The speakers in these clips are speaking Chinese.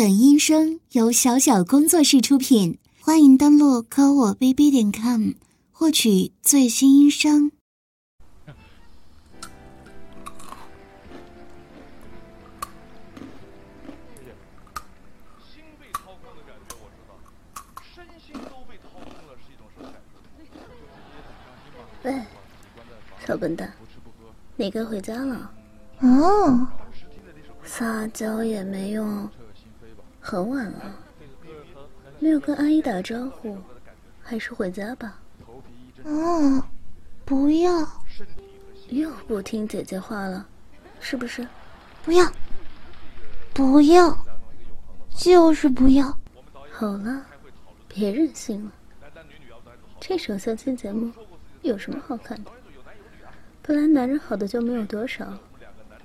本音声由小小工作室出品，欢迎登录科我 bb 点 com 获取最新音声。心被掏空的感觉我知道，身心都被掏空了是一种什么感觉？喂，小笨蛋，你该回家了。哦，撒娇也没用，很晚了，没有跟阿姨打招呼，还是回家吧。啊，不要，又不听姐姐话了，是不是？不要，不要，就是不要。好了，别任性了。这种相亲节目有什么好看的？本来男人好的就没有多少，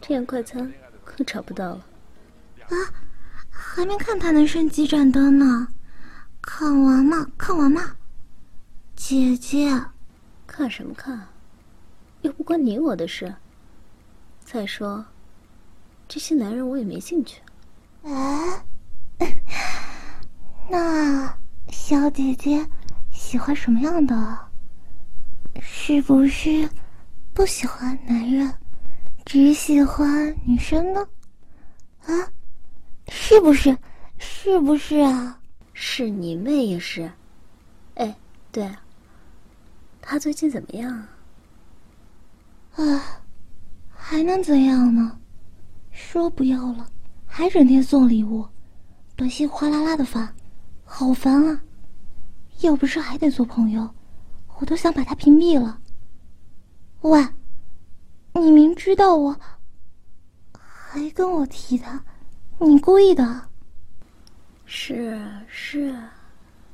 这样快餐可找不到了。啊，还没看他能升几盏灯呢，看完嘛，看完嘛。姐姐，看什么看？又不关你我的事。再说，这些男人我也没兴趣。哎，那小姐姐喜欢什么样的？是不是不喜欢男人，只喜欢女生呢？啊，是不是？是不是啊？是你妹也是。哎，对啊。他最近怎么样？啊，还能怎样呢？说不要了，还整天送礼物，短信哗啦啦的发，好烦啊！要不是还得做朋友，我都想把他屏蔽了。喂，你明知道我，还跟我提他，你故意的？是是，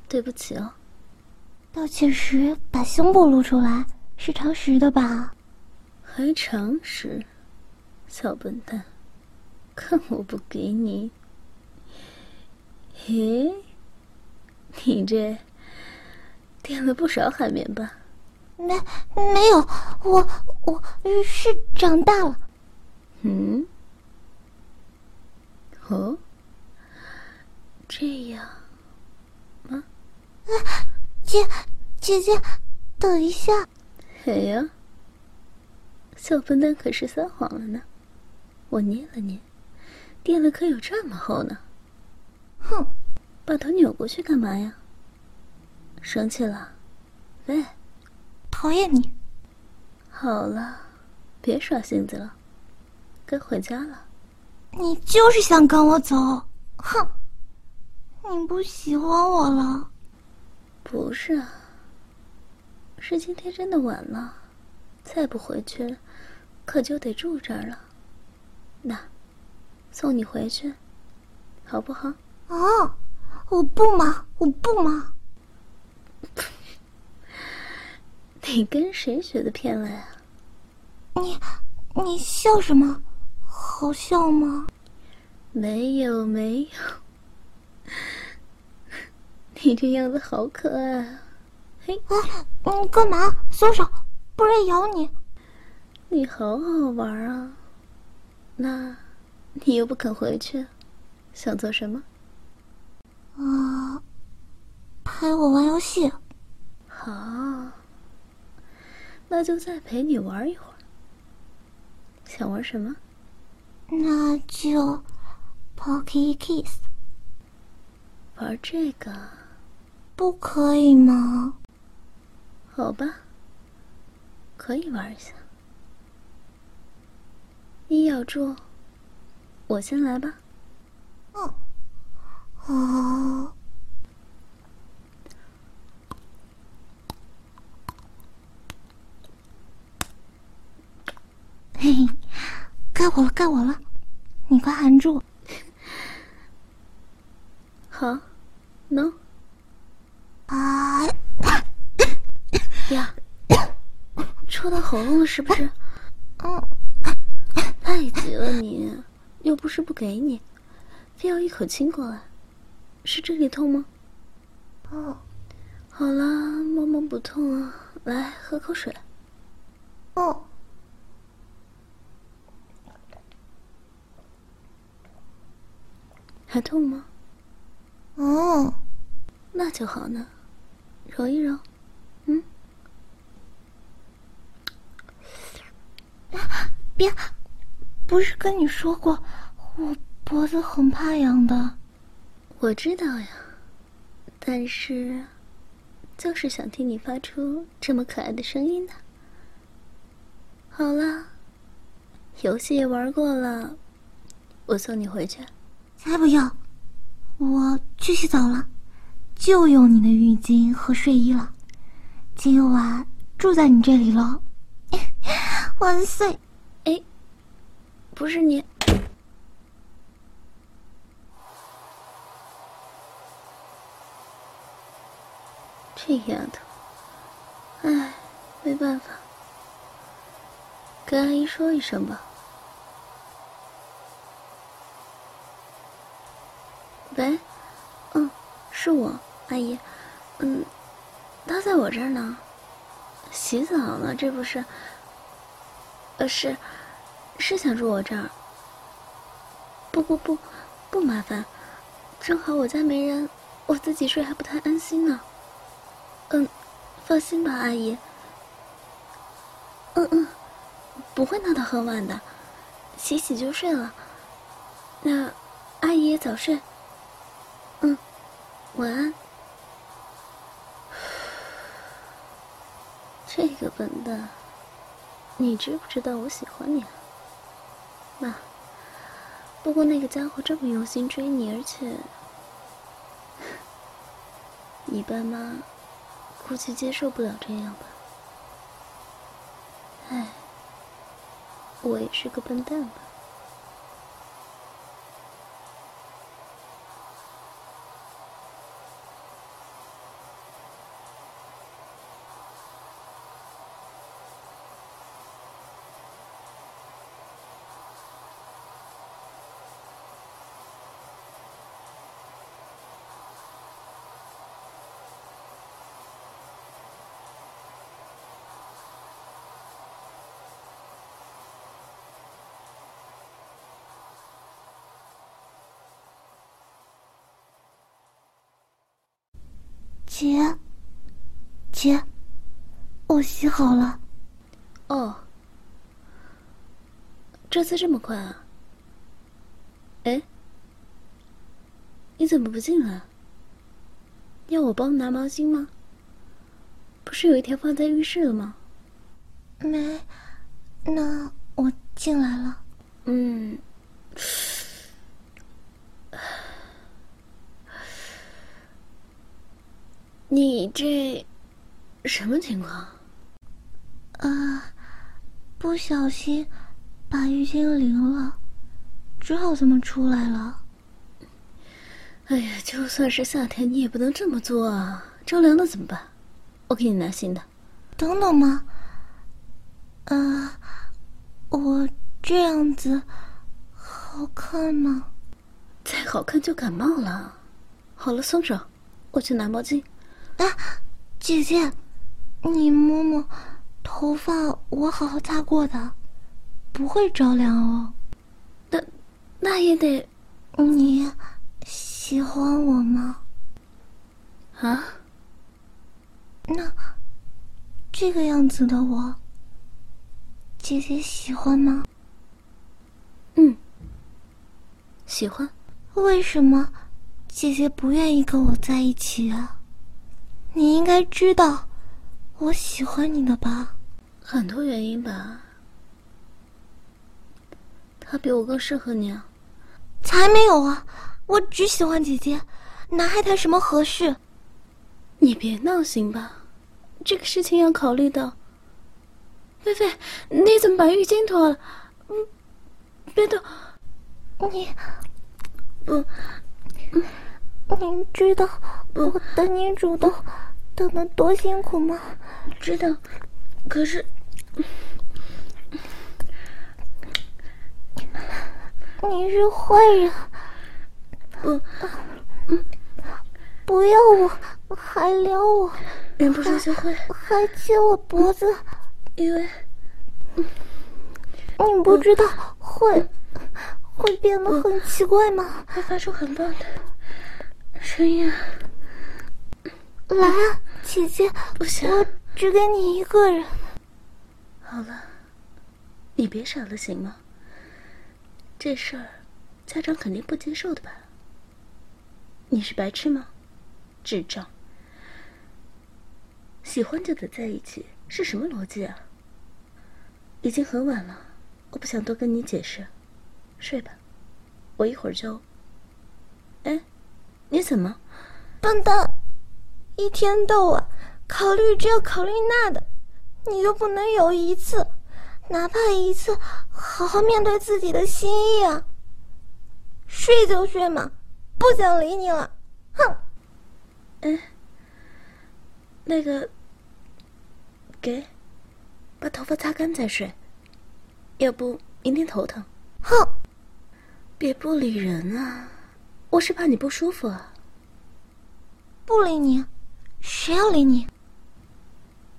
对不起哦。道歉时把胸部露出来是常识的吧？还常识，小笨蛋，看我不给你！嘿，你这垫了不少海绵吧？没没有，我我是长大了。嗯？哦？这样吗？啊！姐，姐姐，等一下。哎呀，小笨蛋可是撒谎了呢。我捏了捏，垫了可有这么厚呢。哼，把头扭过去干嘛呀？生气了？喂，讨厌你。好了，别耍性子了，该回家了。你就是想赶我走，哼！你不喜欢我了？不是啊，是今天真的晚了，再不回去，可就得住这儿了。那，送你回去，好不好？哦，我不忙，我不忙。你跟谁学的偏来啊？你，你笑什么？好笑吗？没有，没有。你这样子好可爱啊！嘿，啊你干嘛？松手，不然咬你！你好好玩啊！那，你又不肯回去，想做什么？啊，陪我玩游戏。好，那就再陪你玩一会儿。想玩什么？那就，Pocky Kiss。玩这个。不可以吗？好吧，可以玩一下。你咬住，我先来吧。嗯，哦。嘿嘿，该我了，该我了，你快含住。好，no。啊！呀，戳到喉咙了是不是？嗯，太急了你，又不是不给你，非要一口亲过来，是这里痛吗？哦，好了，摸摸不痛啊，来喝口水。哦，还痛吗？哦，那就好呢，揉一揉。嗯，别，不是跟你说过，我脖子很怕痒的。我知道呀，但是，就是想听你发出这么可爱的声音呢。好了，游戏也玩过了，我送你回去。才不要！我去洗澡了，就用你的浴巾和睡衣了。今晚住在你这里了，万岁！哎，不是你，这丫头，哎，没办法，跟阿姨说一声吧。喂，嗯，是我，阿姨，嗯，他在我这儿呢，洗澡呢，这不是，呃，是，是想住我这儿。不不不，不麻烦，正好我家没人，我自己睡还不太安心呢。嗯，放心吧，阿姨。嗯嗯，不会闹到很晚的，洗洗就睡了。那，阿姨早睡。晚安。这个笨蛋，你知不知道我喜欢你啊？妈，不过那个家伙这么用心追你，而且，你爸妈估计接受不了这样吧？唉，我也是个笨蛋吧。姐，姐，我洗好了。哦，这次这么快啊？哎，你怎么不进来？要我帮拿毛巾吗？不是有一条放在浴室了吗？没，那我进来了。嗯。你这什么情况？啊，不小心把浴巾淋了，只好这么出来了。哎呀，就算是夏天，你也不能这么做啊！着凉了怎么办？我给你拿新的。等等嘛，啊，我这样子好看吗？再好看就感冒了。好了，松手，我去拿毛巾。啊，姐姐，你摸摸头发，我好好擦过的，不会着凉哦。那那也得，你喜欢我吗？啊？那这个样子的我，姐姐喜欢吗？嗯，喜欢。为什么姐姐不愿意跟我在一起啊？你应该知道，我喜欢你的吧？很多原因吧。他比我更适合你啊。才没有啊！我只喜欢姐姐，哪还谈什么合适？你别闹行吧？这个事情要考虑到。菲菲，你怎么把浴巾脱了？嗯，别动！你不。你知道我等你主动等的多辛苦吗？知道，可是你是坏人，不，不要我，还撩我，忍不住就会，还亲我脖子，因为你不知道会会变得很奇怪吗？会发出很棒的。声音啊！来啊，姐姐，不行，我只给你一个人。好了，你别傻了行吗？这事儿，家长肯定不接受的吧？你是白痴吗？智障！喜欢就得在一起，是什么逻辑啊？已经很晚了，我不想多跟你解释，睡吧，我一会儿就……哎，你怎么？笨蛋！一天到晚考虑这考虑那的，你就不能有一次，哪怕一次，好好面对自己的心意啊？睡就睡嘛，不想理你了，哼！哎，那个，给，把头发擦干再睡，要不明天头疼。哼！别不理人啊，我是怕你不舒服啊。不理你。谁要理你？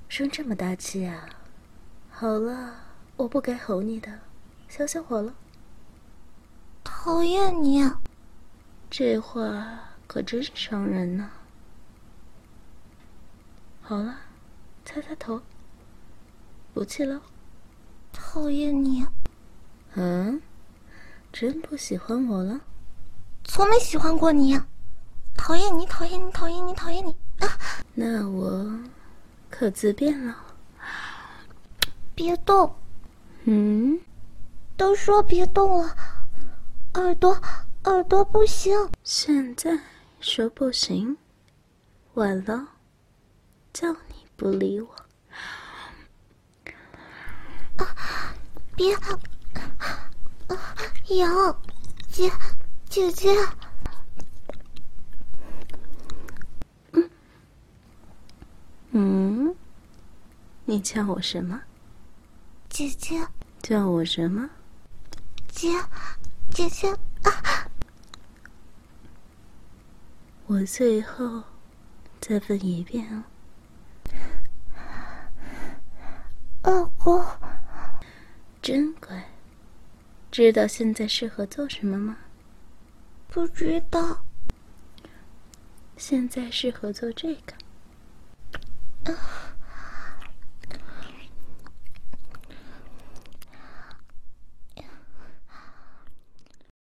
生这么大气啊！好了，我不该吼你的，消消火了。讨厌你！这话可真伤人呢。好了，擦擦头，不气了。讨厌你！嗯，真不喜欢我了？从没喜欢过你。讨厌你！讨厌你！讨厌你！讨厌你！那我可自便了。别动！嗯，都说别动了，耳朵耳朵不行。现在说不行，晚了，叫你不理我。啊！别！啊！痒！姐姐姐。嗯，你叫我什么？姐姐。叫我什么？姐，姐姐啊！我最后再问一遍哦。老公，真乖。知道现在适合做什么吗？不知道。现在适合做这个。啊。